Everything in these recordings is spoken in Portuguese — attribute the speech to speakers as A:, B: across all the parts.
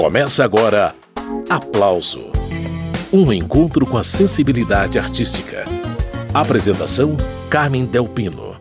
A: Começa agora Aplauso Um encontro com a sensibilidade artística. Apresentação: Carmen Delpino.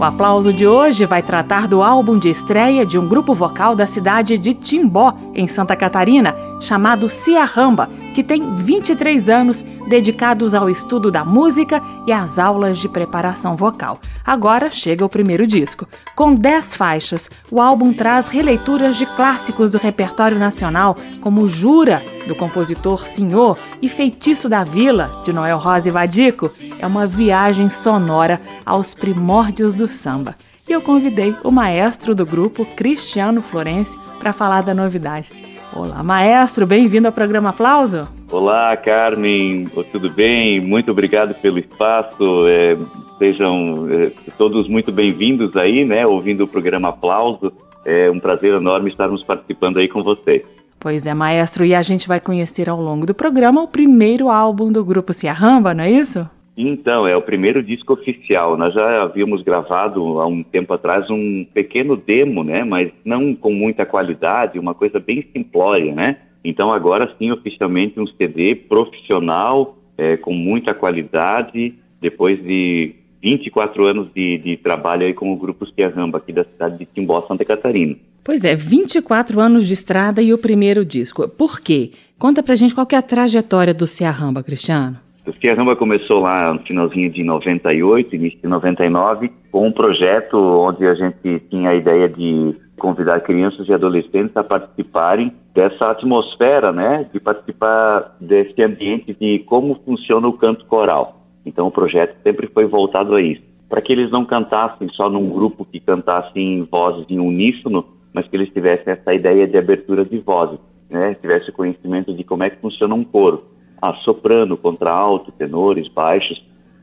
B: O aplauso de hoje vai tratar do álbum de estreia de um grupo vocal da cidade de Timbó, em Santa Catarina, chamado Ciarramba, que tem 23 anos dedicados ao estudo da música e às aulas de preparação vocal. Agora chega o primeiro disco. Com 10 faixas, o álbum traz releituras de clássicos do repertório nacional, como Jura, do compositor Senhor, e Feitiço da Vila, de Noel Rosa e Vadico. É uma viagem sonora aos primórdios do samba. E eu convidei o maestro do grupo, Cristiano Florencio, para falar da novidade. Olá, maestro, bem-vindo ao programa Aplauso.
C: Olá, Carmen, tudo bem? Muito obrigado pelo espaço. É, sejam é, todos muito bem-vindos aí, né? Ouvindo o programa Aplauso. É um prazer enorme estarmos participando aí com vocês.
B: Pois é, maestro, e a gente vai conhecer ao longo do programa o primeiro álbum do grupo Ciarramba, não é isso?
C: Então, é o primeiro disco oficial. Nós já havíamos gravado há um tempo atrás um pequeno demo, né? Mas não com muita qualidade, uma coisa bem simplória, né? Então, agora sim, oficialmente um CD profissional, é, com muita qualidade, depois de 24 anos de, de trabalho aí com o Grupo Ciarramba, aqui da cidade de Timbó, Santa Catarina.
B: Pois é, 24 anos de estrada e o primeiro disco. Por quê? Conta pra gente qual é a trajetória do Ciarramba, Cristiano.
C: O Ciarramba começou lá no finalzinho de 98, início de 99, com um projeto onde a gente tinha a ideia de convidar crianças e adolescentes a participarem dessa atmosfera, né, de participar desse ambiente de como funciona o canto coral. Então o projeto sempre foi voltado a isso, para que eles não cantassem só num grupo que cantasse em vozes em uníssono, mas que eles tivessem essa ideia de abertura de vozes, né, tivesse conhecimento de como é que funciona um coro a soprano, contralto, tenores, baixos.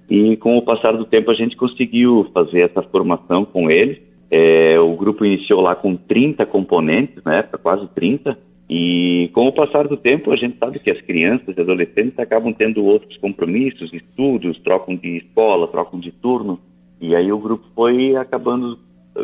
C: E com o passar do tempo a gente conseguiu fazer essa formação com eles. É, o grupo iniciou lá com 30 componentes, né, quase 30. E com o passar do tempo a gente sabe que as crianças e adolescentes acabam tendo outros compromissos, estudos, trocam de escola, trocam de turno. E aí o grupo foi acabando,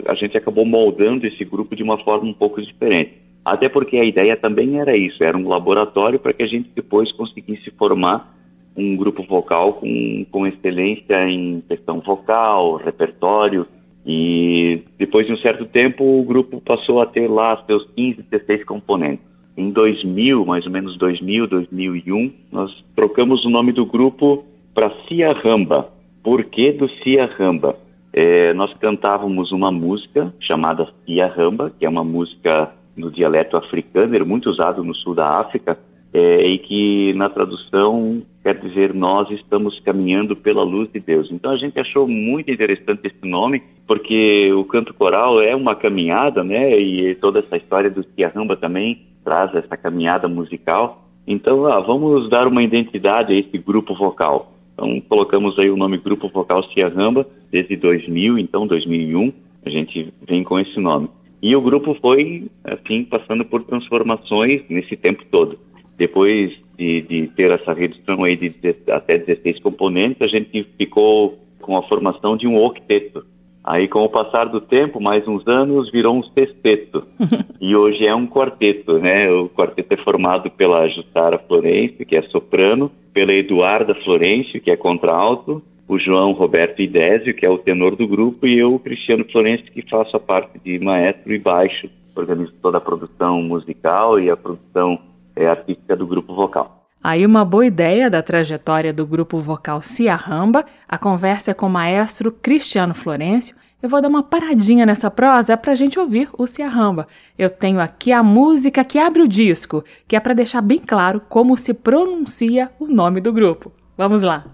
C: a gente acabou moldando esse grupo de uma forma um pouco diferente. Até porque a ideia também era isso, era um laboratório para que a gente depois conseguisse formar um grupo vocal com, com excelência em questão vocal, repertório, e depois de um certo tempo o grupo passou a ter lá seus 15, 16 componentes. Em 2000, mais ou menos 2000, 2001, nós trocamos o nome do grupo para Cia Ramba. Por que do Cia Ramba? É, nós cantávamos uma música chamada Cia Ramba, que é uma música no dialeto africano, muito usado no sul da África, é, e que na tradução quer dizer nós estamos caminhando pela luz de Deus. Então a gente achou muito interessante esse nome, porque o canto coral é uma caminhada, né? E toda essa história do Tiarramba também traz essa caminhada musical. Então, ah, vamos dar uma identidade a esse grupo vocal. Então, colocamos aí o nome Grupo Vocal Ciarramba desde 2000, então 2001, a gente vem com esse nome. E o grupo foi, assim, passando por transformações nesse tempo todo. Depois de, de ter essa redução aí de, de até 16 componentes, a gente ficou com a formação de um octeto. Aí, com o passar do tempo, mais uns anos, virou um sexteto. e hoje é um quarteto, né? O quarteto é formado pela Jussara Florencio, que é soprano, pela Eduarda Florencio, que é contralto, o João Roberto Idésio, que é o tenor do grupo, e eu, Cristiano Florencio, que faço a parte de maestro e baixo, organizo toda a produção musical e a produção é, artística do grupo vocal.
B: Aí uma boa ideia da trajetória do grupo vocal Ciarramba, a conversa é com o maestro Cristiano Florencio. Eu vou dar uma paradinha nessa prosa para a gente ouvir o Ciarramba. Eu tenho aqui a música que abre o disco, que é para deixar bem claro como se pronuncia o nome do grupo. Vamos lá.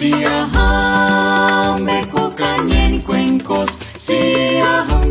B: Siaham me cucañen cuencos, Siaham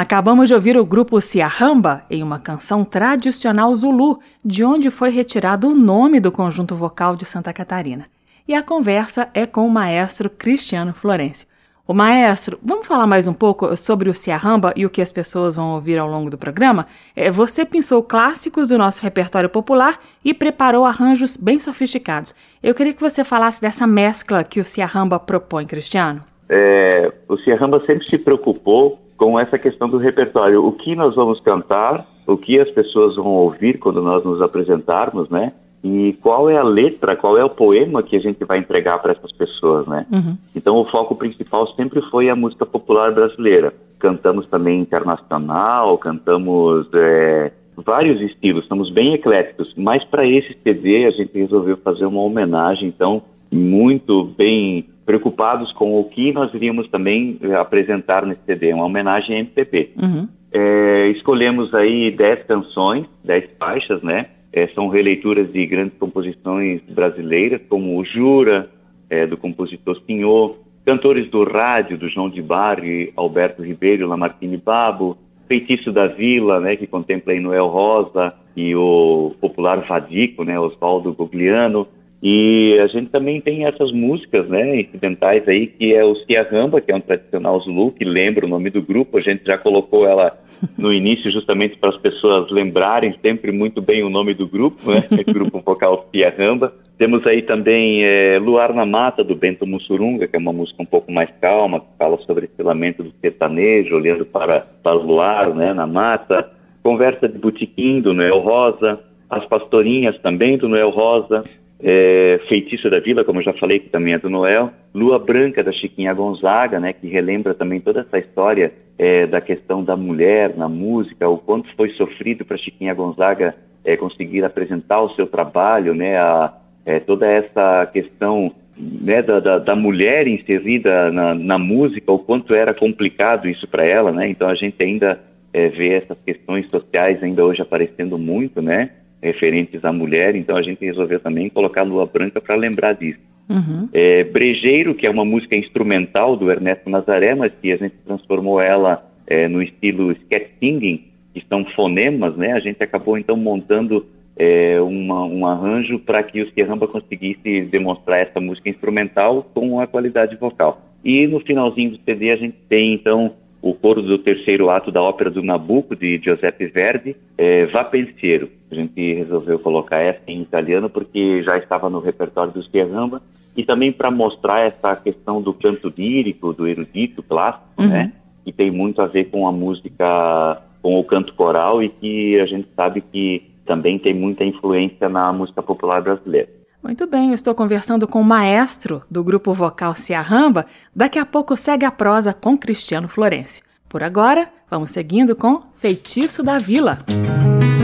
B: Acabamos de ouvir o grupo Siahamba em uma canção tradicional Zulu, de onde foi retirado o nome do conjunto vocal de Santa Catarina. E a conversa é com o maestro Cristiano Florencio. O maestro, vamos falar mais um pouco sobre o Siahamba e o que as pessoas vão ouvir ao longo do programa? É, você pensou clássicos do nosso repertório popular e preparou arranjos bem sofisticados. Eu queria que você falasse dessa mescla que o Siahamba propõe, Cristiano.
C: É, o Siahamba sempre se preocupou com essa questão do repertório. O que nós vamos cantar, o que as pessoas vão ouvir quando nós nos apresentarmos, né? E qual é a letra, qual é o poema que a gente vai entregar para essas pessoas, né? Uhum. Então o foco principal sempre foi a música popular brasileira. Cantamos também internacional, cantamos é, vários estilos, estamos bem ecléticos. Mas para esse CD a gente resolveu fazer uma homenagem, então muito bem preocupados com o que nós iríamos também eh, apresentar nesse CD, uma homenagem à MPB. Uhum. É, escolhemos aí dez canções, dez faixas, né? É, são releituras de grandes composições brasileiras, como o Jura, é, do compositor Pinhot, cantores do rádio, do João de Barre, Alberto Ribeiro, Lamartine Babo, Feitiço da Vila, né, que contempla aí Noel Rosa e o popular Vadico, né, Oswaldo Gogliano, e a gente também tem essas músicas, né, incidentais aí, que é o Ramba, que é um tradicional Zulu, que lembra o nome do grupo. A gente já colocou ela no início justamente para as pessoas lembrarem sempre muito bem o nome do grupo, né, o grupo vocal Ramba. Temos aí também é, Luar na Mata, do Bento Mussurunga, que é uma música um pouco mais calma, que fala sobre esse lamento do sertanejo, olhando para, para o luar, né, na mata. Conversa de Botequim, do Noel Rosa. As Pastorinhas, também, do Noel Rosa é, Feitiço da Vila, como eu já falei, que também é do Noel, Lua Branca da Chiquinha Gonzaga, né, que relembra também toda essa história é, da questão da mulher na música, o quanto foi sofrido para Chiquinha Gonzaga é, conseguir apresentar o seu trabalho, né, a, é, toda essa questão né, da, da, da, mulher inserida na, na, música, o quanto era complicado isso para ela, né? Então a gente ainda é, vê essas questões sociais ainda hoje aparecendo muito, né? Referentes à mulher, então a gente resolveu também colocar Lua Branca para lembrar disso. Uhum. É, Brejeiro, que é uma música instrumental do Ernesto Nazaré, mas que a gente transformou ela é, no estilo sketch singing, que são fonemas, né? A gente acabou então montando é, uma, um arranjo para que o Sierramba conseguisse demonstrar essa música instrumental com a qualidade vocal. E no finalzinho do CD a gente tem então o coro do terceiro ato da ópera do Nabucco, de Giuseppe Verdi, é Va Pensiero. A gente resolveu colocar essa em italiano porque já estava no repertório do Sierramba e também para mostrar essa questão do canto lírico, do erudito clássico, uhum. né? Que tem muito a ver com a música, com o canto coral e que a gente sabe que também tem muita influência na música popular brasileira.
B: Muito bem, eu estou conversando com o maestro do grupo vocal Ciarramba. Daqui a pouco segue a prosa com Cristiano Florencio. Por agora, vamos seguindo com Feitiço da Vila.
D: Quem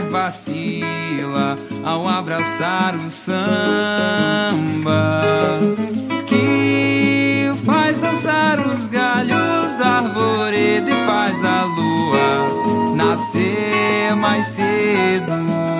D: sequer vacila ao abraçar o samba que faz dançar os galhos da arvoreda e faz a lua nascer mais cedo.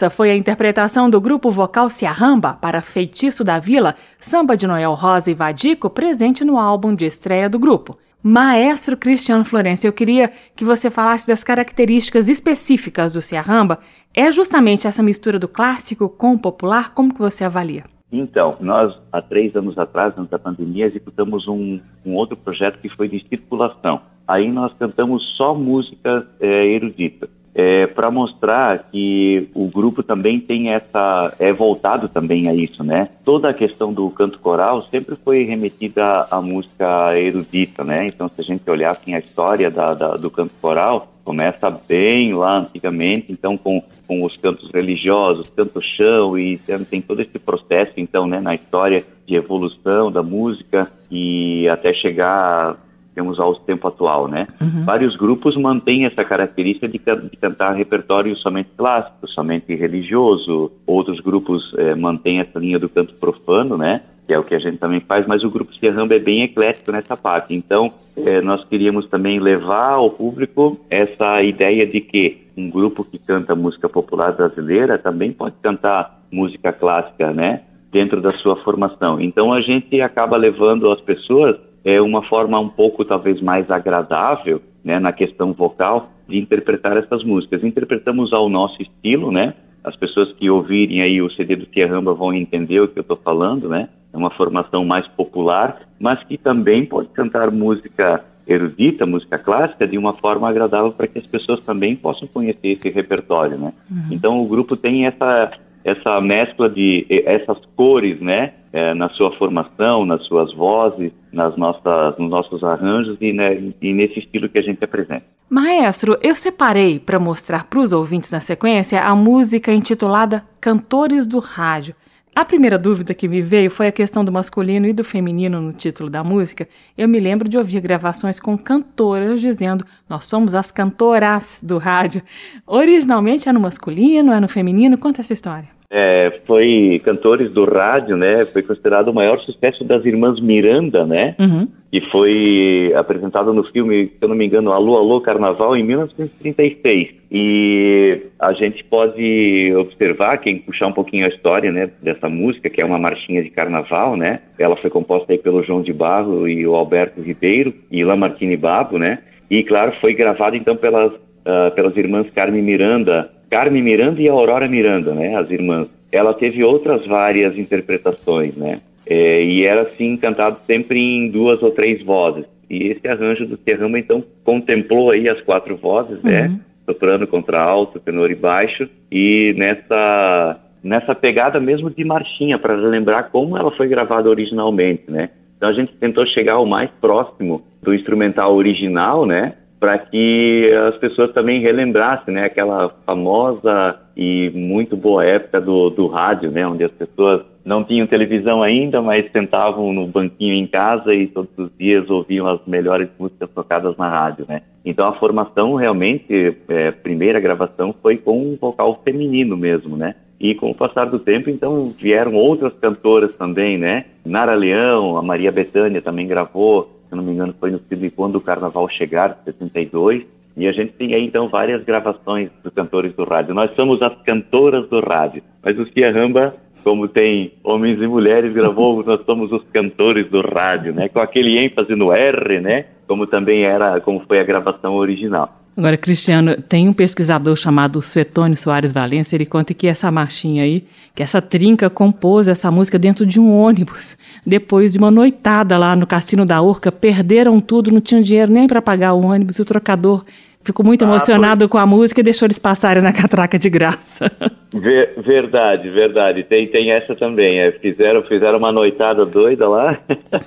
B: Essa foi a interpretação do grupo vocal Ciarramba para Feitiço da Vila, samba de Noel Rosa e Vadico, presente no álbum de estreia do grupo. Maestro Cristiano Florencio, eu queria que você falasse das características específicas do Ciarramba. É justamente essa mistura do clássico com o popular? Como que você avalia?
C: Então, nós, há três anos atrás, antes da pandemia, executamos um, um outro projeto que foi de circulação. Aí nós cantamos só música é, erudita é, para mostrar que o grupo também tem essa é voltado também a isso, né? Toda a questão do canto coral sempre foi remetida à música erudita, né? Então, se a gente olhar assim a história da, da, do canto coral, começa bem lá antigamente, então com, com os cantos religiosos, canto chão e tem, todo esse processo então, né, na história de evolução da música e até chegar temos ao tempo atual, né? Uhum. Vários grupos mantêm essa característica de, de, cantar repertório somente clássico, somente religioso. Outros grupos eh, mantêm essa linha do canto profano, né? Que é o que a gente também faz, mas o grupo Serramba é bem eclético nessa parte. Então, eh, nós queríamos também levar ao público essa ideia de que um grupo que canta música popular brasileira também pode cantar música clássica, né? Dentro da sua formação. Então, a gente acaba levando as pessoas é uma forma um pouco talvez mais agradável, né, na questão vocal de interpretar essas músicas. Interpretamos ao nosso estilo, né? As pessoas que ouvirem aí o CD do Tia Ramba vão entender o que eu estou falando, né? É uma formação mais popular, mas que também pode cantar música erudita, música clássica, de uma forma agradável para que as pessoas também possam conhecer esse repertório, né? Uhum. Então o grupo tem essa essa mescla de essas cores, né, é, na sua formação, nas suas vozes, nas nossas, nos nossos arranjos e, né, e nesse estilo que a gente apresenta.
B: Maestro, eu separei para mostrar para os ouvintes na sequência a música intitulada Cantores do Rádio. A primeira dúvida que me veio foi a questão do masculino e do feminino no título da música. Eu me lembro de ouvir gravações com cantoras dizendo: Nós somos as cantoras do rádio. Originalmente é no masculino, é no feminino? Conta essa história.
C: É, foi Cantores do Rádio, né? Foi considerado o maior sucesso das irmãs Miranda, né? Uhum. E foi apresentado no filme, se eu não me engano, Alô, Alô, Carnaval, em 1936. E a gente pode observar, quem puxar um pouquinho a história, né, dessa música, que é uma marchinha de carnaval, né? Ela foi composta aí pelo João de Barro e o Alberto Ribeiro e Lamartine Babo, né? E, claro, foi gravada, então, pelas, uh, pelas irmãs Carmen Miranda, Carmen Miranda e Aurora Miranda, né, as irmãs. Ela teve outras várias interpretações, né, é, e era assim cantado sempre em duas ou três vozes. E esse arranjo do Serrama então contemplou aí as quatro vozes, né, uhum. né, soprano, contralto, tenor e baixo, e nessa nessa pegada mesmo de marchinha para lembrar como ela foi gravada originalmente, né. Então a gente tentou chegar o mais próximo do instrumental original, né, para que as pessoas também relembrassem, né, aquela famosa e muito boa época do, do rádio, né, onde as pessoas não tinham televisão ainda, mas sentavam no banquinho em casa e todos os dias ouviam as melhores músicas tocadas na rádio, né. Então a formação realmente, é, primeira gravação foi com um vocal feminino mesmo, né. E com o passar do tempo, então vieram outras cantoras também, né. Nara Leão, a Maria Bethânia também gravou, se não me engano, foi no filme Quando o Carnaval Chegar, de 62. E a gente tem aí, então, várias gravações dos cantores do rádio. Nós somos as cantoras do rádio. Mas o Cia Ramba, como tem homens e mulheres, gravou Nós somos os cantores do rádio, né? Com aquele ênfase no R, né? Como também era, como foi a gravação original.
B: Agora, Cristiano, tem um pesquisador chamado Suetônio Soares Valença, ele conta que essa marchinha aí, que essa trinca compôs essa música dentro de um ônibus. Depois de uma noitada lá no Cassino da Urca, perderam tudo, não tinham dinheiro nem para pagar o ônibus, e o trocador ficou muito ah, emocionado foi... com a música e deixou eles passarem na catraca de graça.
C: Ver, verdade, verdade. Tem, tem essa também. É, fizeram, fizeram uma noitada doida lá,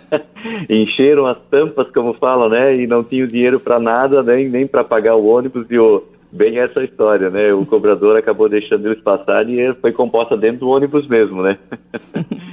C: encheram as tampas, como falam, né? E não tinham dinheiro para nada, nem, nem para pagar o ônibus e o bem essa história, né? O cobrador acabou deixando eles passarem e foi composta dentro do ônibus mesmo, né?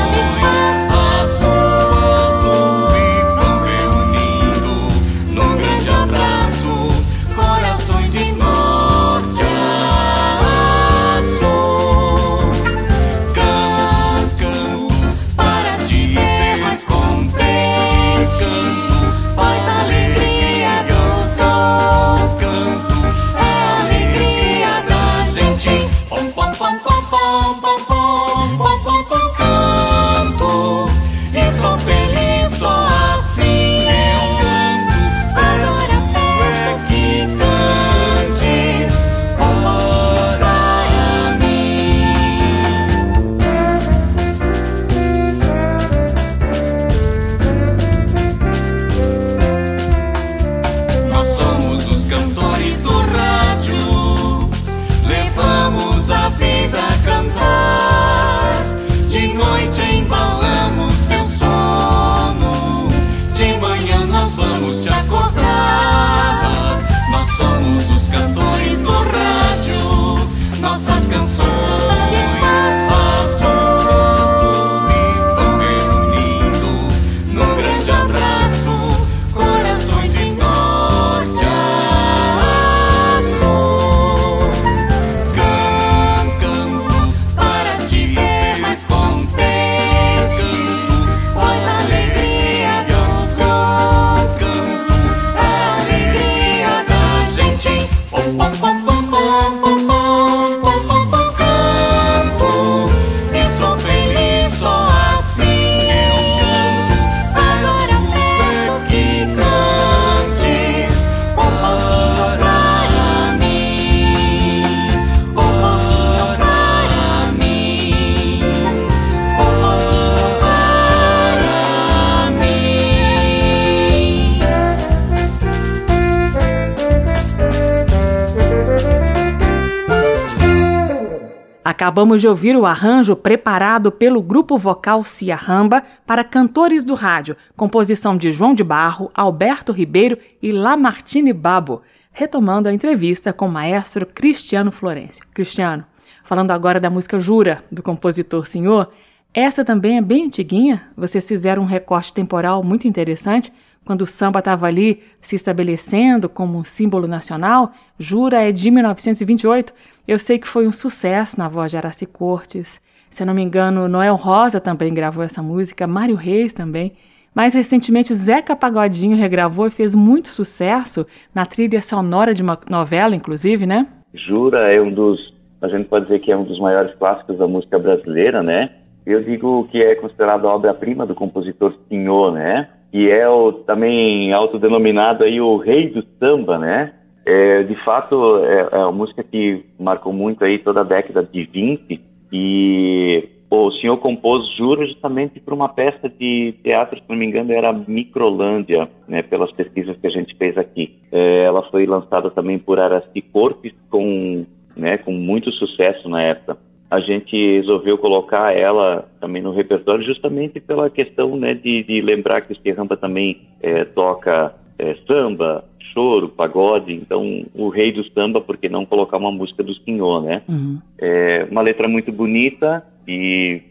B: Acabamos de ouvir o arranjo preparado pelo grupo vocal Ciarramba para cantores do rádio, composição de João de Barro, Alberto Ribeiro e Lamartine Babo, retomando a entrevista com o maestro Cristiano Florencio. Cristiano, falando agora da música Jura, do compositor Senhor, essa também é bem antiguinha, vocês fizeram um recorte temporal muito interessante, quando o samba estava ali se estabelecendo como um símbolo nacional, Jura é de 1928. Eu sei que foi um sucesso na voz de Araci Cortes. Se eu não me engano, Noel Rosa também gravou essa música, Mário Reis também. Mais recentemente, Zeca Pagodinho regravou e fez muito sucesso na trilha sonora de uma novela, inclusive, né?
C: Jura é um dos, a gente pode dizer que é um dos maiores clássicos da música brasileira, né? Eu digo que é considerado a obra-prima do compositor Senhor, né? Que é o também autodenominado aí o rei do samba, né? É, de fato, é, é uma música que marcou muito aí toda a década de 20 e o senhor compôs Juro justamente para uma peça de teatro, se não me engano, era Microlândia, né, pelas pesquisas que a gente fez aqui. É, ela foi lançada também por Araci Corpes com, né, com muito sucesso na época a gente resolveu colocar ela também no repertório justamente pela questão né, de, de lembrar que o Serrampa também é, toca é, samba, choro, pagode, então o rei do samba, por que não colocar uma música do Senhor, né? Uhum. É uma letra muito bonita e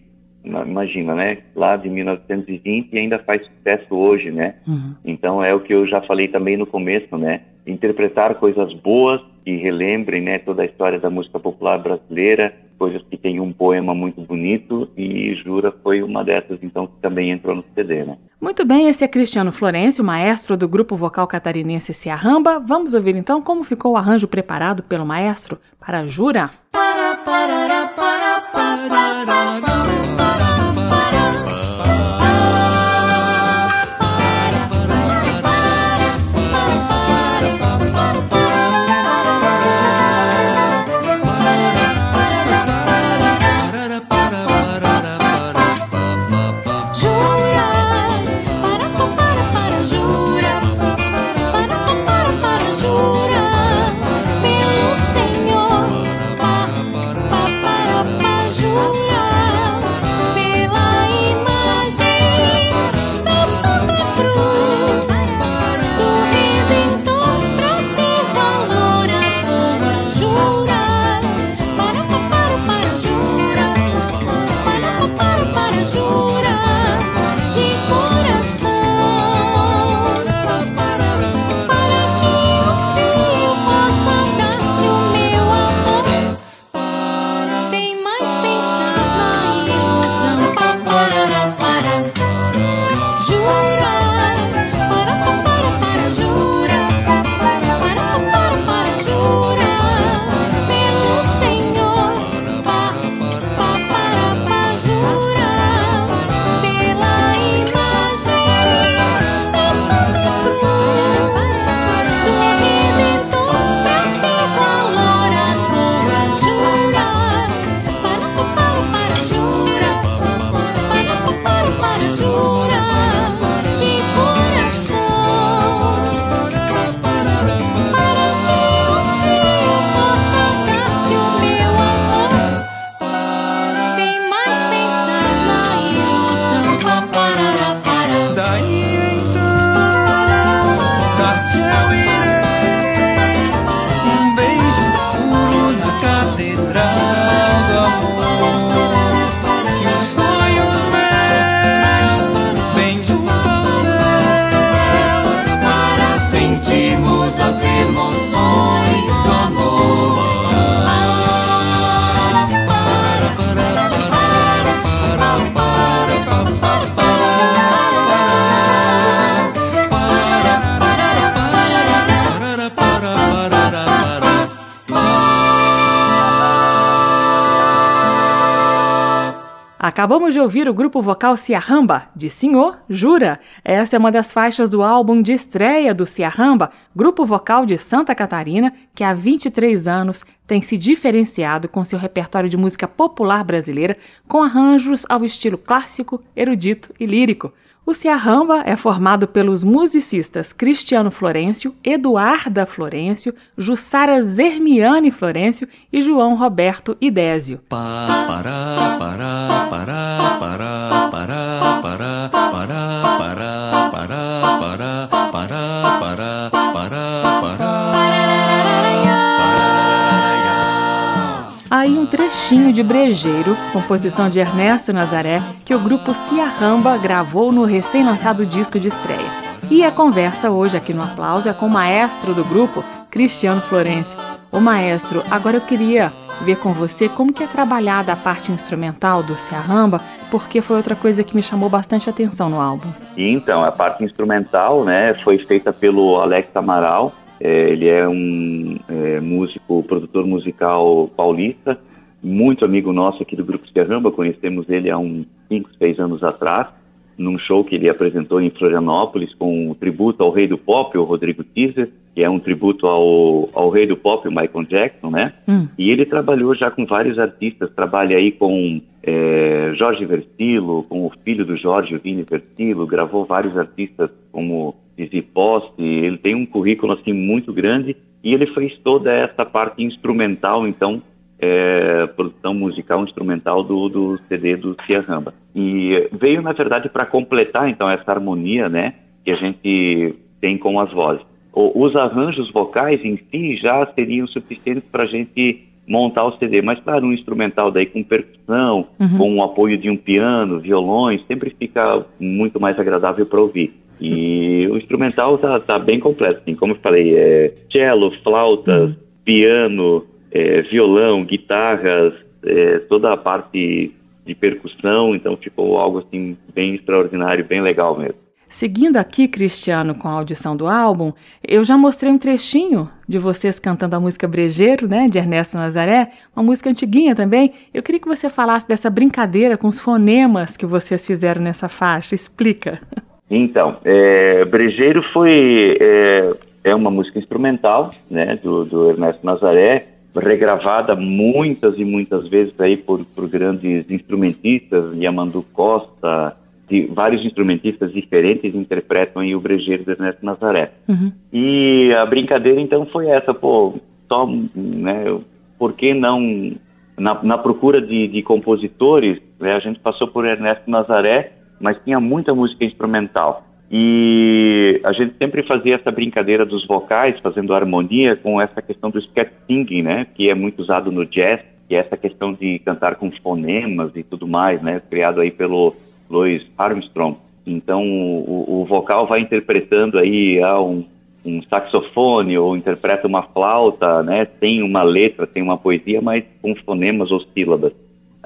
C: imagina, né? Lá de 1920 e ainda faz sucesso hoje, né? Uhum. Então é o que eu já falei também no começo, né? Interpretar coisas boas que relembrem, né, toda a história da música popular brasileira, coisas que tem um poema muito bonito e Jura foi uma dessas, então, que também entrou no CD, né?
B: Muito bem, esse é Cristiano Florencio, maestro do grupo vocal catarinense Ciarramba. Vamos ouvir então como ficou o arranjo preparado pelo maestro para Jura. Para, para, para, para, para, para. Acabamos de ouvir o grupo vocal Ciarramba, de Senhor Jura. Essa é uma das faixas do álbum de estreia do Ciarramba, grupo vocal de Santa Catarina, que há 23 anos tem se diferenciado com seu repertório de música popular brasileira, com arranjos ao estilo clássico, erudito e lírico. O Ciarramba é formado pelos musicistas Cristiano Florencio, Eduarda Florencio, Jussara Zermiane Florencio e João Roberto Idésio. Aí um trechinho de Brejeiro, composição de Ernesto Nazaré, que o grupo Ciarramba gravou no recém-lançado disco de estreia. E a conversa hoje aqui no Aplauso é com o maestro do grupo, Cristiano Florencio. Ô maestro, agora eu queria ver com você como que é trabalhada a parte instrumental do Ciarramba, porque foi outra coisa que me chamou bastante atenção no álbum.
C: Então, a parte instrumental, né, foi feita pelo Alex Amaral, é, ele é um é, músico, produtor musical paulista, muito amigo nosso aqui do Grupo Serramba, conhecemos ele há uns 5, 6 anos atrás, num show que ele apresentou em Florianópolis com um tributo ao rei do pop, o Rodrigo Teaser, que é um tributo ao, ao rei do pop, o Michael Jackson, né? Hum. E ele trabalhou já com vários artistas, trabalha aí com é, Jorge Versilo, com o filho do Jorge, Vini Versilo, gravou vários artistas como Dizzy Poste, ele tem um currículo assim muito grande e ele fez toda essa parte instrumental, então, é, produção musical instrumental do, do CD do Cia Ramba. E veio, na verdade, para completar, então, essa harmonia, né, que a gente tem com as vozes. O, os arranjos vocais em si já seriam suficientes para a gente montar o CD, mas claro, um instrumental daí com percussão, uhum. com o apoio de um piano, violões, sempre fica muito mais agradável para ouvir. E o instrumental tá, tá bem completo, assim, como eu falei, é cello, flautas, uhum. piano, é, violão, guitarras, é, toda a parte de percussão, então ficou algo assim bem extraordinário, bem legal mesmo.
B: Seguindo aqui, Cristiano, com a audição do álbum, eu já mostrei um trechinho de vocês cantando a música Brejeiro, né, de Ernesto Nazaré, uma música antiguinha também. Eu queria que você falasse dessa brincadeira com os fonemas que vocês fizeram nessa faixa. Explica.
C: Então, é, Brejeiro foi é, é, uma música instrumental, né, do, do Ernesto Nazaré, regravada muitas e muitas vezes aí por, por grandes instrumentistas, Yamandu Costa, de vários instrumentistas diferentes interpretam aí o brejeiro do Ernesto Nazaré. Uhum. E a brincadeira então foi essa, pô, só, né, por que não, na, na procura de, de compositores, né, a gente passou por Ernesto Nazaré, mas tinha muita música instrumental. E a gente sempre fazia essa brincadeira dos vocais, fazendo harmonia com essa questão do scat singing, né, que é muito usado no jazz, que é essa questão de cantar com fonemas e tudo mais, né, criado aí pelo Louis Armstrong. Então, o, o vocal vai interpretando aí ah, um, um, saxofone ou interpreta uma flauta, né? Tem uma letra, tem uma poesia, mas com fonemas ou sílabas.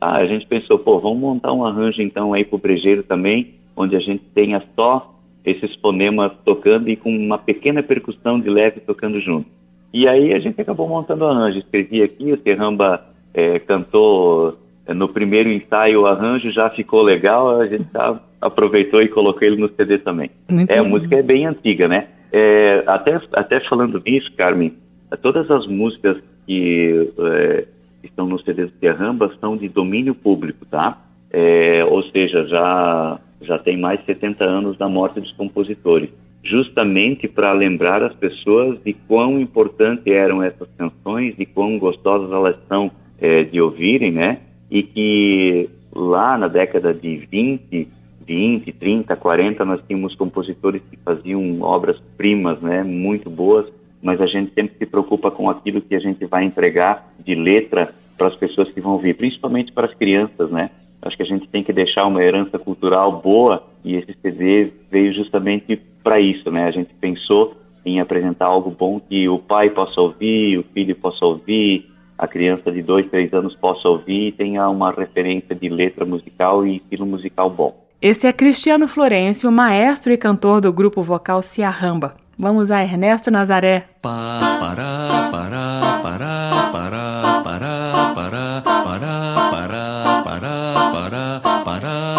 C: Ah, a gente pensou, pô, vamos montar um arranjo então aí pro brejeiro também, onde a gente tenha só esses fonemas tocando e com uma pequena percussão de leve tocando junto. E aí a gente acabou montando o arranjo. Escrevi aqui, o Terramba é, cantou no primeiro ensaio o arranjo já ficou legal, a gente já aproveitou e colocou ele no CD também. É, a música é bem antiga, né? É, até, até falando nisso, Carmen, todas as músicas que é, estão no CD do Terramba são de domínio público, tá? É, ou seja, já, já tem mais de 70 anos da morte dos compositores. Justamente para lembrar as pessoas de quão importantes eram essas canções e quão gostosas elas são é, de ouvirem, né? E que lá na década de 20, 20, 30, 40, nós tínhamos compositores que faziam obras-primas, né, muito boas, mas a gente sempre se preocupa com aquilo que a gente vai entregar de letra para as pessoas que vão ouvir, principalmente para as crianças, né? Acho que a gente tem que deixar uma herança cultural boa e esse CD veio justamente para isso, né? A gente pensou em apresentar algo bom que o pai possa ouvir, o filho possa ouvir, a criança de dois, três anos possa ouvir e tenha uma referência de letra musical e estilo musical bom.
B: Esse é Cristiano Florencio, maestro e cantor do grupo vocal Ciarramba. Vamos a Ernesto Nazaré. Pa, pará, pará, pará, pará, pará, pará, pará, pará, pará, pará.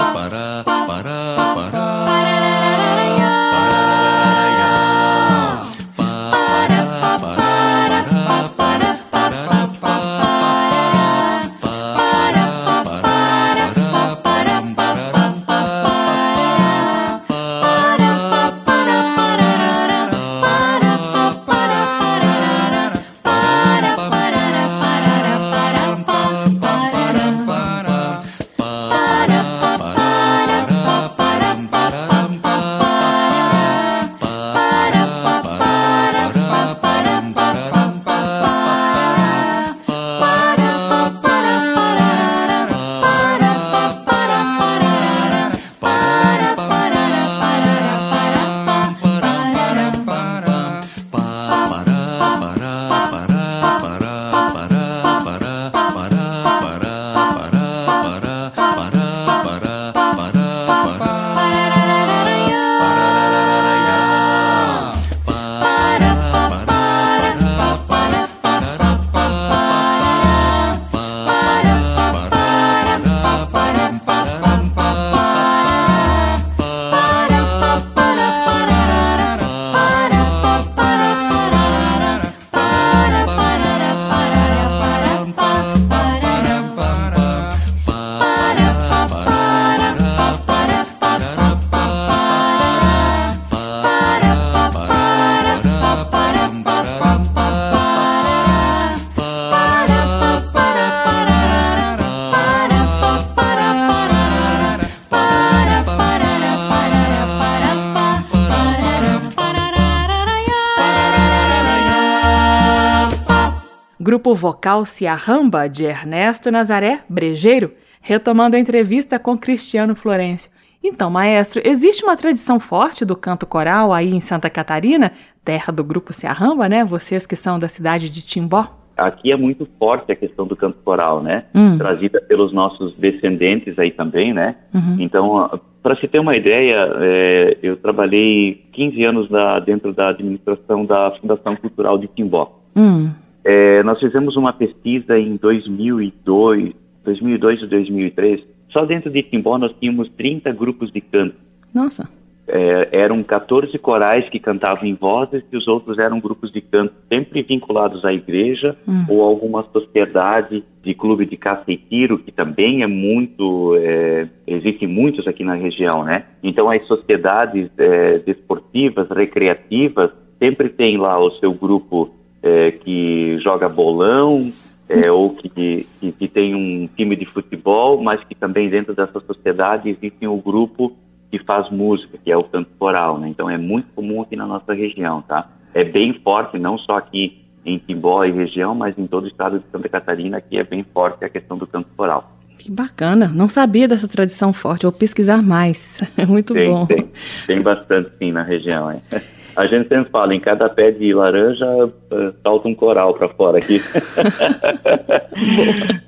B: Grupo vocal Ciarramba, de Ernesto Nazaré Brejeiro, retomando a entrevista com Cristiano Florencio. Então, maestro, existe uma tradição forte do canto coral aí em Santa Catarina, terra do grupo Ciarramba, né? Vocês que são da cidade de Timbó.
C: Aqui é muito forte a questão do canto coral, né? Hum. Trazida pelos nossos descendentes aí também, né? Uhum. Então, para se ter uma ideia, é, eu trabalhei 15 anos dentro da administração da Fundação Cultural de Timbó. Hum. É, nós fizemos uma pesquisa em 2002, 2002 e 2003. Só dentro de Timbó nós tínhamos 30 grupos de canto.
B: Nossa.
C: É, eram 14 corais que cantavam em vozes e os outros eram grupos de canto sempre vinculados à igreja hum. ou alguma sociedade de clube de caça e tiro, que também é muito, é, existem muitos aqui na região, né? Então as sociedades é, desportivas, recreativas, sempre tem lá o seu grupo é, que joga bolão é, ou que, que, que, tem um time de futebol, mas que também dentro dessa sociedade existe um grupo que faz música, que é o canto coral, né? Então é muito comum aqui na nossa região, tá? É bem forte, não só aqui em Timbó e região, mas em todo o estado de Santa Catarina, que é bem forte a questão do canto coral.
B: Que bacana, não sabia dessa tradição forte, vou pesquisar mais, é muito
C: tem,
B: bom.
C: Tem, tem bastante sim na região, é. A gente sempre fala, em cada pé de laranja uh, salta um coral para fora aqui.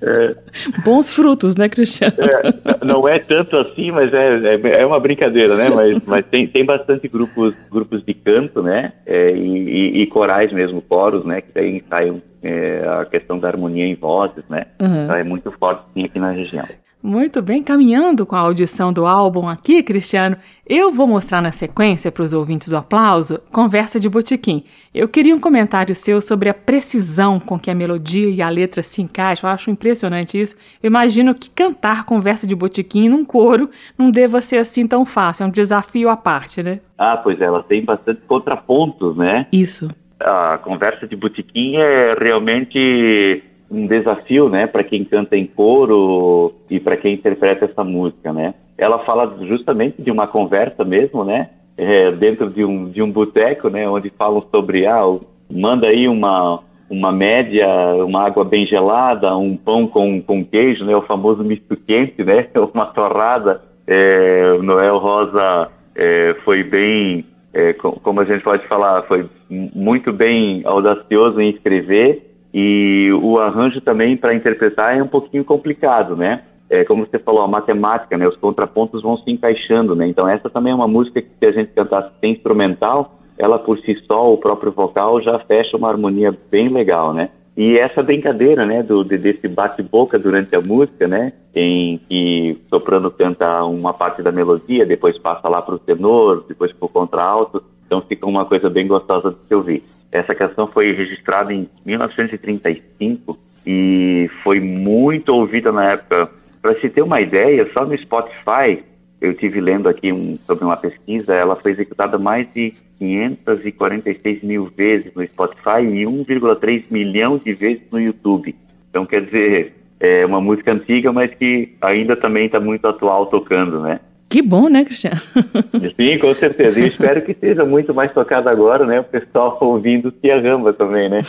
B: é. Bons frutos, né, Cristiano?
C: É, não é tanto assim, mas é, é, é, uma brincadeira, né? Mas, mas tem, tem bastante grupos, grupos de canto, né? É, e, e, e, corais mesmo, coros, né? Que daí saem é, a questão da harmonia em vozes, né? Uhum. Então é muito forte sim aqui na região.
B: Muito bem, caminhando com a audição do álbum aqui, Cristiano, eu vou mostrar na sequência para os ouvintes do aplauso Conversa de Botequim. Eu queria um comentário seu sobre a precisão com que a melodia e a letra se encaixam. Eu acho impressionante isso. Eu imagino que cantar Conversa de Botequim num coro não deva ser assim tão fácil, é um desafio à parte, né?
C: Ah, pois é, ela tem bastante contrapontos, né?
B: Isso.
C: A Conversa de Botequim é realmente um desafio, né, para quem canta em coro e para quem interpreta essa música, né? Ela fala justamente de uma conversa mesmo, né, é, dentro de um de um boteco, né, onde falam sobre ah, manda aí uma uma média, uma água bem gelada, um pão com, com queijo, né, o famoso misto quente, né, uma torrada. É, Noel Rosa é, foi bem, é, como a gente pode falar, foi muito bem audacioso em escrever e o arranjo também para interpretar é um pouquinho complicado, né? É, como você falou, a matemática, né? Os contrapontos vão se encaixando, né? Então essa também é uma música que se a gente cantasse sem instrumental, ela por si só, o próprio vocal já fecha uma harmonia bem legal, né? E essa brincadeira, né, do, desse bate-boca durante a música, né, em que soprano canta uma parte da melodia, depois passa lá para o tenor, depois para o contralto, então fica uma coisa bem gostosa de se ouvir. Essa canção foi registrada em 1935 e foi muito ouvida na época. Para se ter uma ideia, só no Spotify eu tive lendo aqui um, sobre uma pesquisa, ela foi executada mais de 546 mil vezes no Spotify e 1,3 milhão de vezes no YouTube. Então, quer dizer, é uma música antiga, mas que ainda também está muito atual tocando, né?
B: Que bom, né, Cristiano?
C: Sim, com certeza. E espero que seja muito mais tocada agora, né? O pessoal ouvindo se arramba também, né?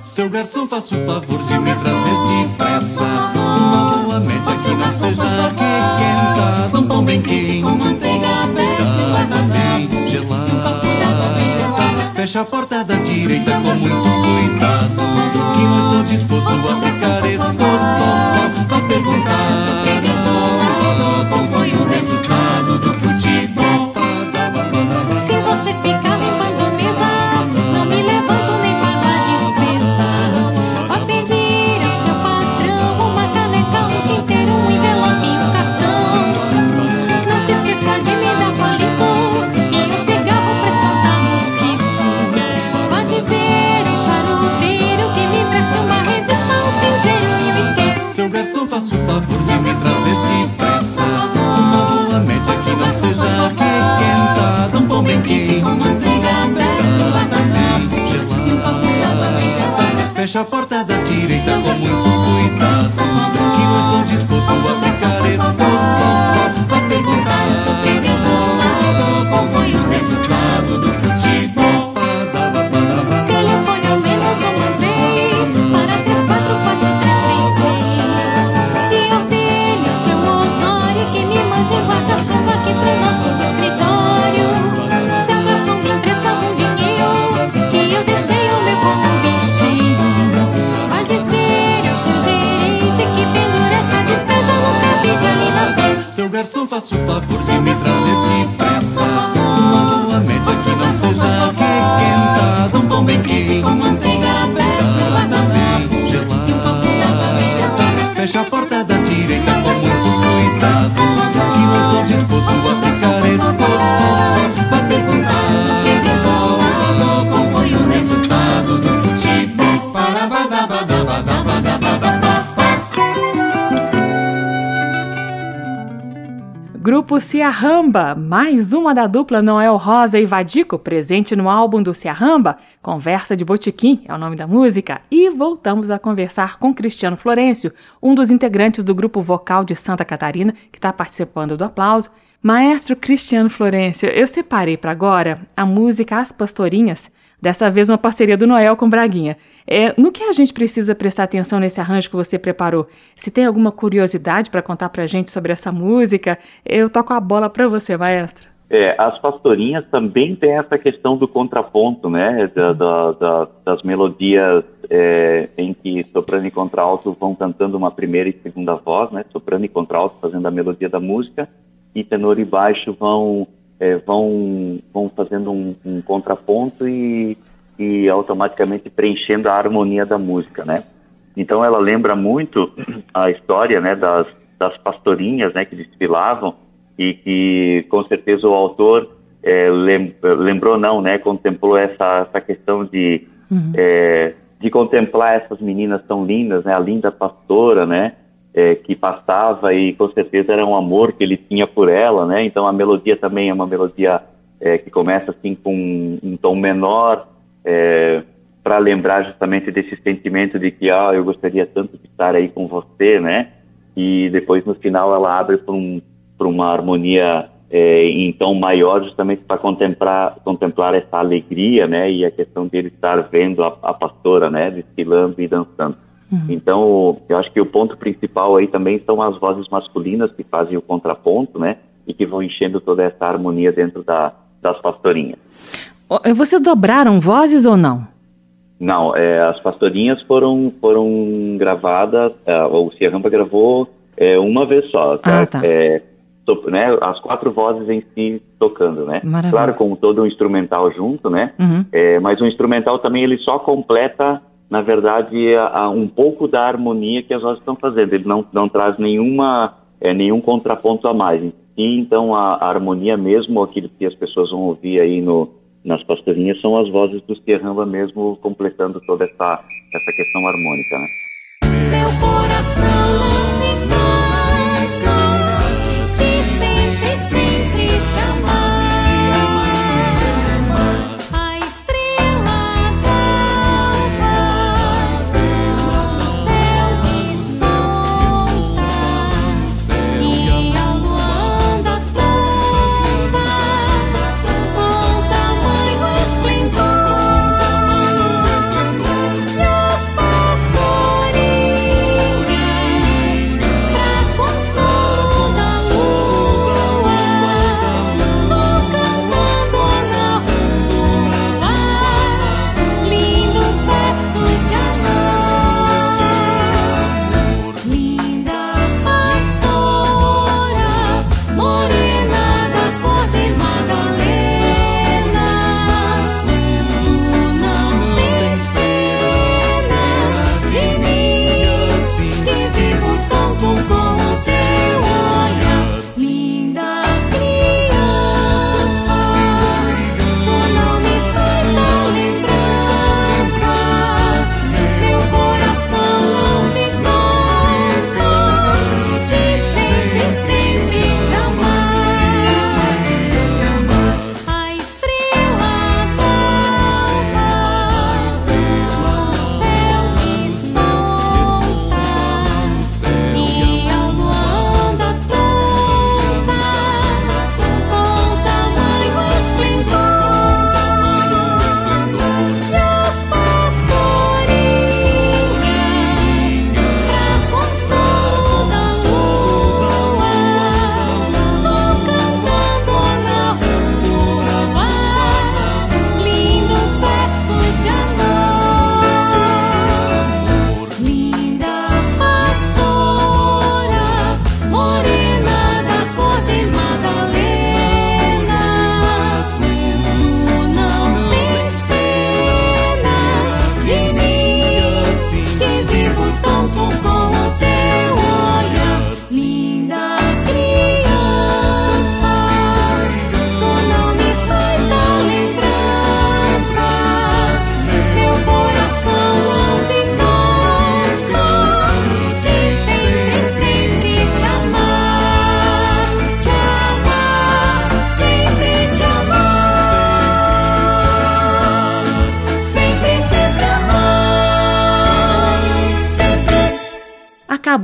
E: Seu garçom, faça o favor de me trazer depressa Uma boa média que não seja requentada Um pão bem quente, com manteiga, bem gelada Fecha a porta da direita com muito cuidado estou disposto trazer depressa Uma boa média que não seja requentada Um pão bem quente,
F: com manteiga, bem gelada.
E: Fecha a porta da direita com muito cuidado. Que não estou disposto a ficar
F: garçom,
E: faça o favor de me trazer depressa. Uma boa média que não seja requentada Um pão bem quente,
F: com manteiga,
E: gelada, bem gelada Fecha a porta da direita
B: Grupo Ciarramba, mais uma da dupla Noel Rosa e Vadico, presente no álbum do Ciarramba, Conversa de Botiquim é o nome da música, e voltamos a conversar com Cristiano Florencio, um dos integrantes do grupo vocal de Santa Catarina, que está participando do aplauso. Maestro Cristiano Florencio, eu separei para agora a música As Pastorinhas, dessa vez uma parceria do Noel com Braguinha. É, no que a gente precisa prestar atenção nesse arranjo que você preparou? Se tem alguma curiosidade para contar para a gente sobre essa música, eu toco a bola para você, maestro.
C: É, as pastorinhas também tem essa questão do contraponto, né, da, da, da, das melodias é, em que soprano e contralto vão cantando uma primeira e segunda voz, né, soprano e contralto fazendo a melodia da música, e tenor e baixo vão é, vão vão fazendo um, um contraponto e, e automaticamente preenchendo a harmonia da música, né. Então ela lembra muito a história, né, das, das pastorinhas, né, que desfilavam e que com certeza o autor é, lem, lembrou não, né, contemplou essa, essa questão de
B: Uhum.
C: é, de contemplar essas meninas tão lindas, né, a linda pastora, né, é, que passava e com certeza era um amor que ele tinha por ela, né, então a melodia também é uma melodia é, que começa assim com um, um tom menor para lembrar justamente desse sentimento de que ah eu gostaria tanto de estar aí com você, né, e depois no final ela abre para um, uma harmonia é, em tom maior justamente para contemplar contemplar essa alegria, né, e a questão dele estar vendo a, a pastora, né, desfilando e dançando. Então, eu acho que o ponto principal aí também são as vozes masculinas que fazem o contraponto, né, e que vão enchendo toda essa harmonia dentro da, das pastorinhas.
B: Ó, Vocês dobraram vozes ou não?
C: Não, é, as pastorinhas foram foram gravadas, é, o Ciarrampa gravou é, uma vez só, tá?
B: Ah, tá.
C: É, so- né, as quatro vozes em si tocando, né?
B: Maravilha.
C: Claro, com todo um instrumental junto, né?
B: Uhum.
C: Mas o instrumental também ele só completa, na verdade, a- a- um pouco da harmonia que as vozes estão fazendo. Ele não, não traz nenhuma, é, nenhum contraponto a mais. E, então a, a harmonia mesmo, aquilo que as pessoas vão ouvir aí no, nas pastorinhas, são as vozes do Sierramba mesmo completando toda essa, essa questão harmônica, né?
F: Meu coração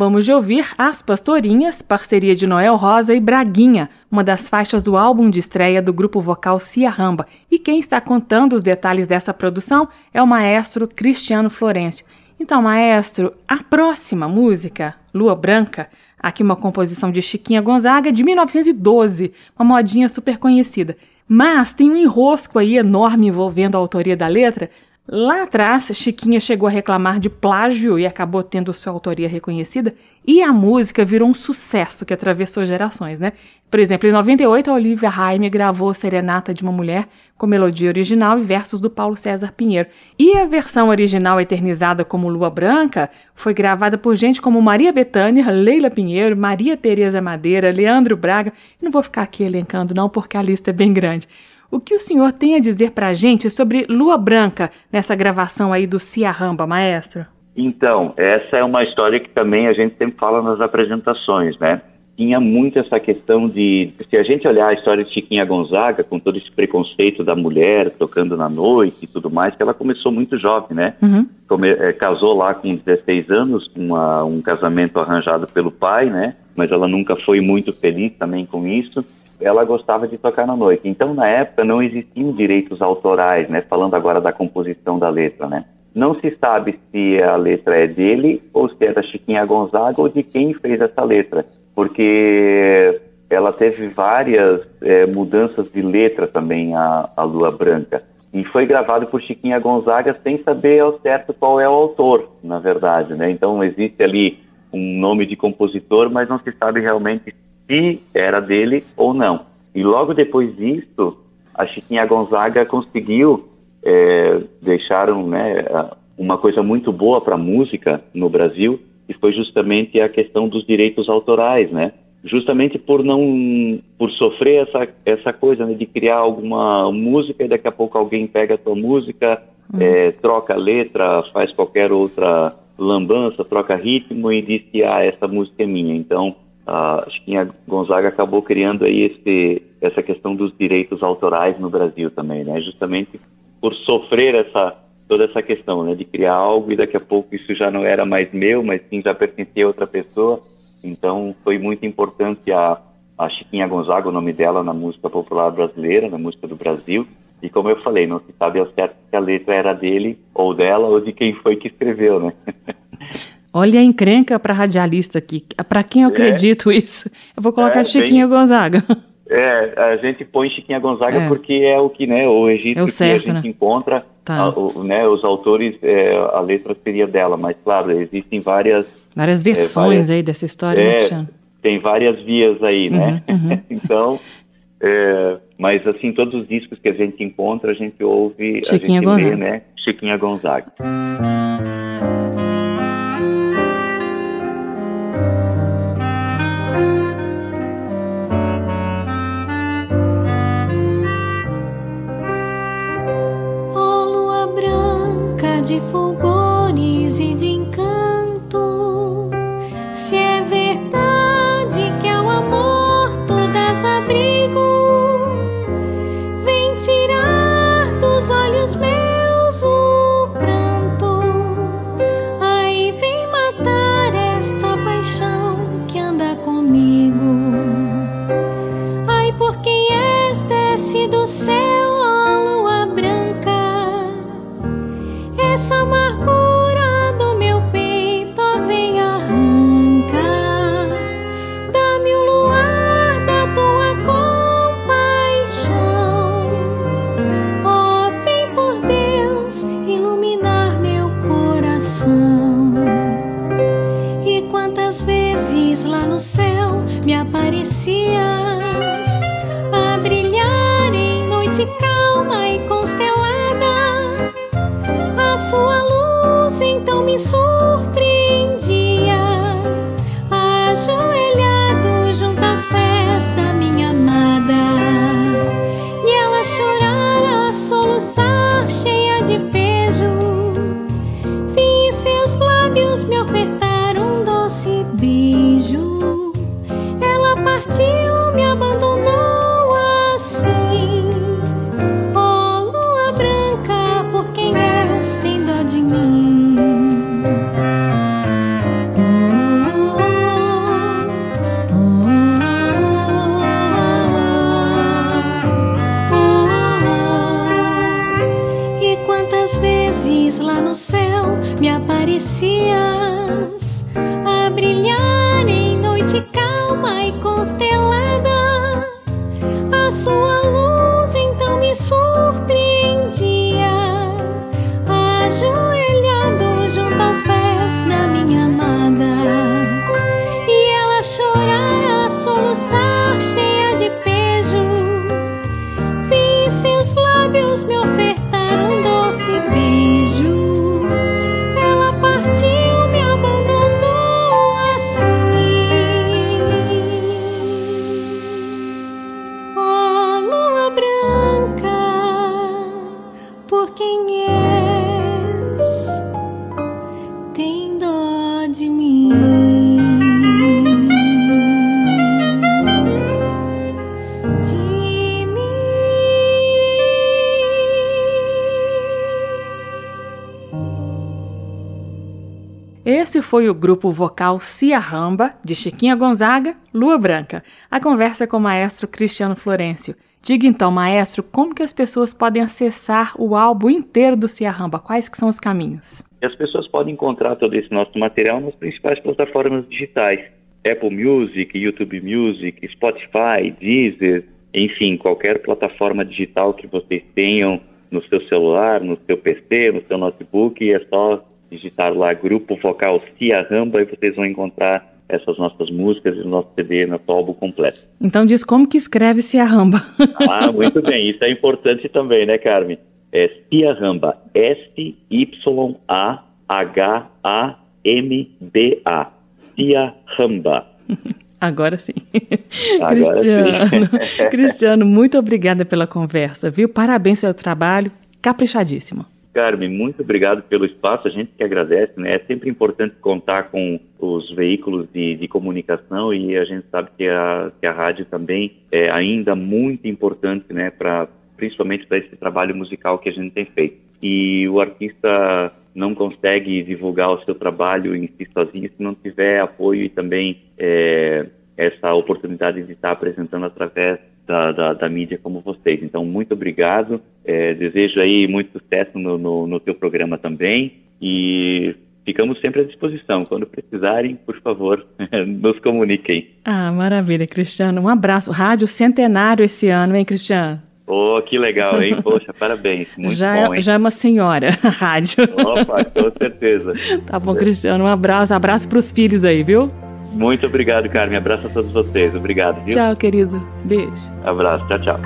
B: Acabamos de ouvir As Pastorinhas, parceria de Noel Rosa e Braguinha, uma das faixas do álbum de estreia do grupo vocal Ciarramba. E quem está contando os detalhes dessa produção é o maestro Cristiano Florencio. Então, maestro, a próxima música, Lua Branca, aqui uma composição de Chiquinha Gonzaga de 1912, uma modinha super conhecida. Mas tem um enrosco aí enorme envolvendo a autoria da letra. Lá atrás, Chiquinha chegou a reclamar de plágio e acabou tendo sua autoria reconhecida, e a música virou um sucesso que atravessou gerações, né? Por exemplo, em 98, a Olivia Raime gravou Serenata de uma Mulher com melodia original e versos do Paulo César Pinheiro. E a versão original eternizada como Lua Branca foi gravada por gente como Maria Bethânia, Leila Pinheiro, Maria Tereza Madeira, Leandro Braga. Não vou ficar aqui elencando não, porque a lista é bem grande. O que o senhor tem a dizer pra gente sobre Lua Branca nessa gravação aí do Ciarramba, maestro?
C: Então, essa é uma história que também a gente sempre fala nas apresentações, né? Tinha muito essa questão de, se a gente olhar a história de Chiquinha Gonzaga, com todo esse preconceito da mulher tocando na noite e tudo mais, que ela começou muito jovem, né?
B: Uhum.
C: Come, eh, casou lá com 16 anos, uma, um casamento arranjado pelo pai, né? Mas ela nunca foi muito feliz também com isso. Ela gostava de tocar na noite. Então, na época, não existiam direitos autorais, né? Falando agora da composição da letra, né? Não se sabe se a letra é dele ou se é da Chiquinha Gonzaga ou de quem fez essa letra, porque ela teve várias eh, mudanças de letra também, a, a Lua Branca. E foi gravado por Chiquinha Gonzaga sem saber ao certo qual é o autor, na verdade, né? Então existe ali um nome de compositor, mas não se sabe realmente se era dele ou não. E logo depois disso, a Chiquinha Gonzaga conseguiu é, deixar né, uma coisa muito boa para a música no Brasil, que foi justamente a questão dos direitos autorais, né? Justamente por não, por sofrer essa essa coisa né, de criar alguma música e daqui a pouco alguém pega a tua música, uhum. é, troca a letra, faz qualquer outra lambança, troca ritmo e diz que ah, essa música é minha. Então a Chiquinha Gonzaga acabou criando aí esse, essa questão dos direitos autorais no Brasil também, né? Justamente por sofrer essa toda essa questão, né, de criar algo e daqui a pouco isso já não era mais meu, mas sim já pertencia a outra pessoa. Então foi muito importante a, a Chiquinha Gonzaga, o nome dela na música popular brasileira, na música do Brasil. E como eu falei, não se sabe ao certo se a letra era dele ou dela ou de quem foi que escreveu, né?
B: Olha a encrenca para radialista aqui. Para quem eu é. acredito é, isso? Eu vou colocar é, Chiquinha bem, Gonzaga.
C: É, a gente põe Chiquinha Gonzaga é. porque é o que, né, o registro é o certo, que a gente né? encontra, tá. a, o, né, os autores, é, a letra seria dela, mas claro, existem várias...
B: Várias é, versões várias, aí dessa história, né,
C: Tem várias vias aí, né? Uhum, uhum. então, mas assim, todos os discos que a gente encontra, a gente ouve,
B: Chiquinha
C: a gente
B: Gonzaga.
C: lê, né, Chiquinha Gonzaga.
F: De fulgores
B: foi o grupo vocal Cia Ramba, de Chiquinha Gonzaga, Lua Branca. A conversa com o maestro Cristiano Florencio. Diga então, maestro, como que as pessoas podem acessar o álbum inteiro do Cia Ramba? Quais que são os caminhos?
C: As pessoas podem encontrar todo esse nosso material nas principais plataformas digitais. Apple Music, YouTube Music, Spotify, Deezer, enfim, qualquer plataforma digital que vocês tenham no seu celular, no seu PC, no seu notebook, é só digitar lá Grupo Vocal Cia Ramba e vocês vão encontrar essas nossas músicas e o nosso CD, nosso álbum completo.
B: Então diz como que escreve Ciarramba.
C: Ah, muito bem, isso é importante também, né, Carmen? É Ciarramba, S-Y-A-H-A-M-B-A, Ciarramba.
B: Agora sim.
C: Agora
B: Cristiano,
C: sim.
B: Cristiano, muito obrigada pela conversa, viu? Parabéns pelo trabalho, caprichadíssimo.
C: Carmen, muito obrigado pelo espaço, a gente que agradece, né? É sempre importante contar com os veículos de, de comunicação e a gente sabe que a, que a rádio também é ainda muito importante, né? Para principalmente para esse trabalho musical que a gente tem feito. E o artista não consegue divulgar o seu trabalho em si sozinho se não tiver apoio e também é, essa oportunidade de estar apresentando através da, da, da, mídia como vocês. Então, muito obrigado. É, desejo aí muito sucesso no, no, no teu programa também e ficamos sempre à disposição. Quando precisarem, por favor, nos comuniquem.
B: Ah, maravilha, Cristiano. Um abraço. Rádio Centenário esse ano, hein, Cristiano?
C: Oh, que legal, hein? Poxa, parabéns. Muito
B: já,
C: bom, hein?
B: já é uma senhora, a rádio.
C: Opa, com certeza.
B: tá bom, Cristiano. Um abraço. Abraço para os filhos aí, viu?
C: Muito obrigado, Carmen. Abraço a todos vocês. Obrigado, viu?
B: Tchau, querido. Beijo.
C: Abraço. Tchau, tchau.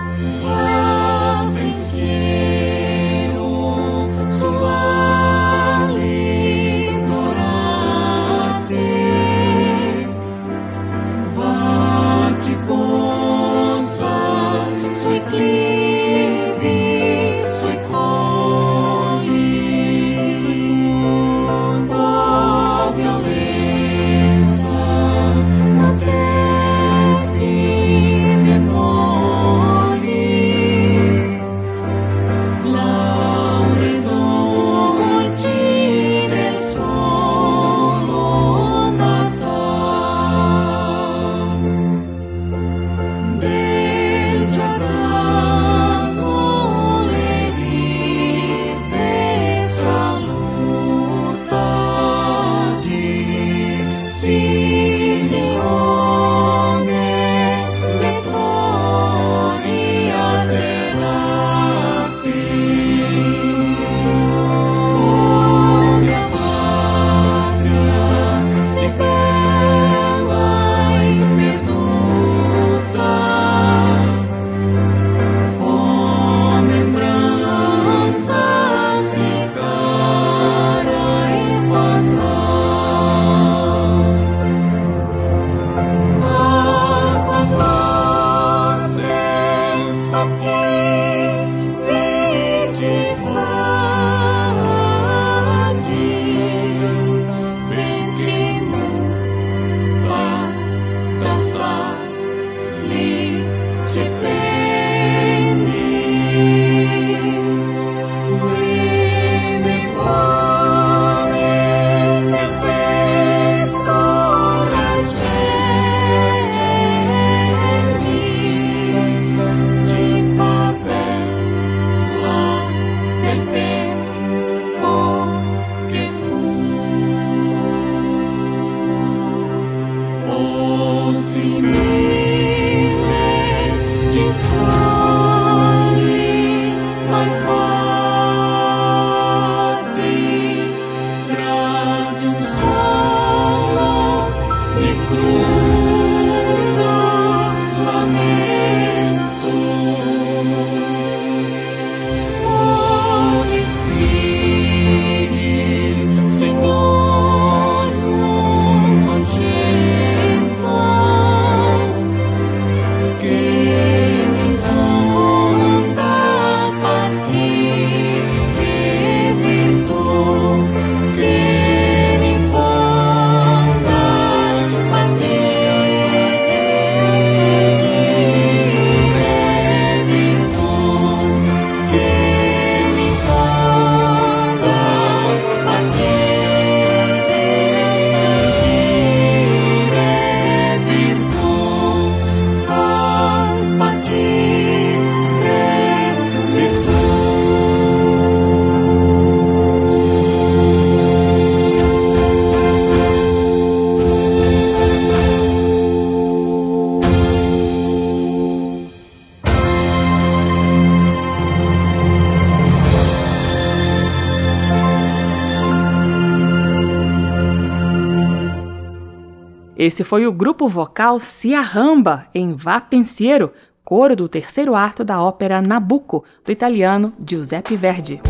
B: Esse foi o grupo vocal Ciarramba, em Vá Pensiero, coro do terceiro ato da ópera Nabucco, do italiano Giuseppe Verdi.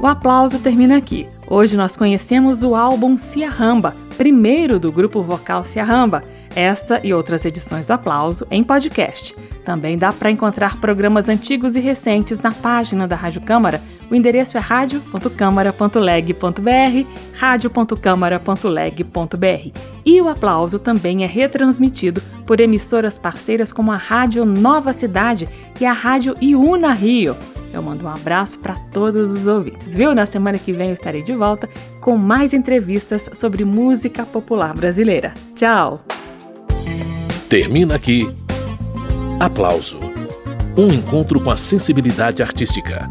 B: O aplauso termina aqui. Hoje nós conhecemos o álbum Ciarramba, primeiro do grupo vocal Ciarramba. Esta e outras edições do Aplauso em podcast. Também dá para encontrar programas antigos e recentes na página da Rádio Câmara. O endereço é radio.câmara.leg.br, radio.câmara.leg.br. E o aplauso também é retransmitido por emissoras parceiras como a Rádio Nova Cidade e a Rádio Iuna Rio. Eu mando um abraço para todos os ouvintes, viu? Na semana que vem eu estarei de volta com mais entrevistas sobre música popular brasileira. Tchau!
A: Termina aqui. Aplauso. Um encontro com a sensibilidade artística.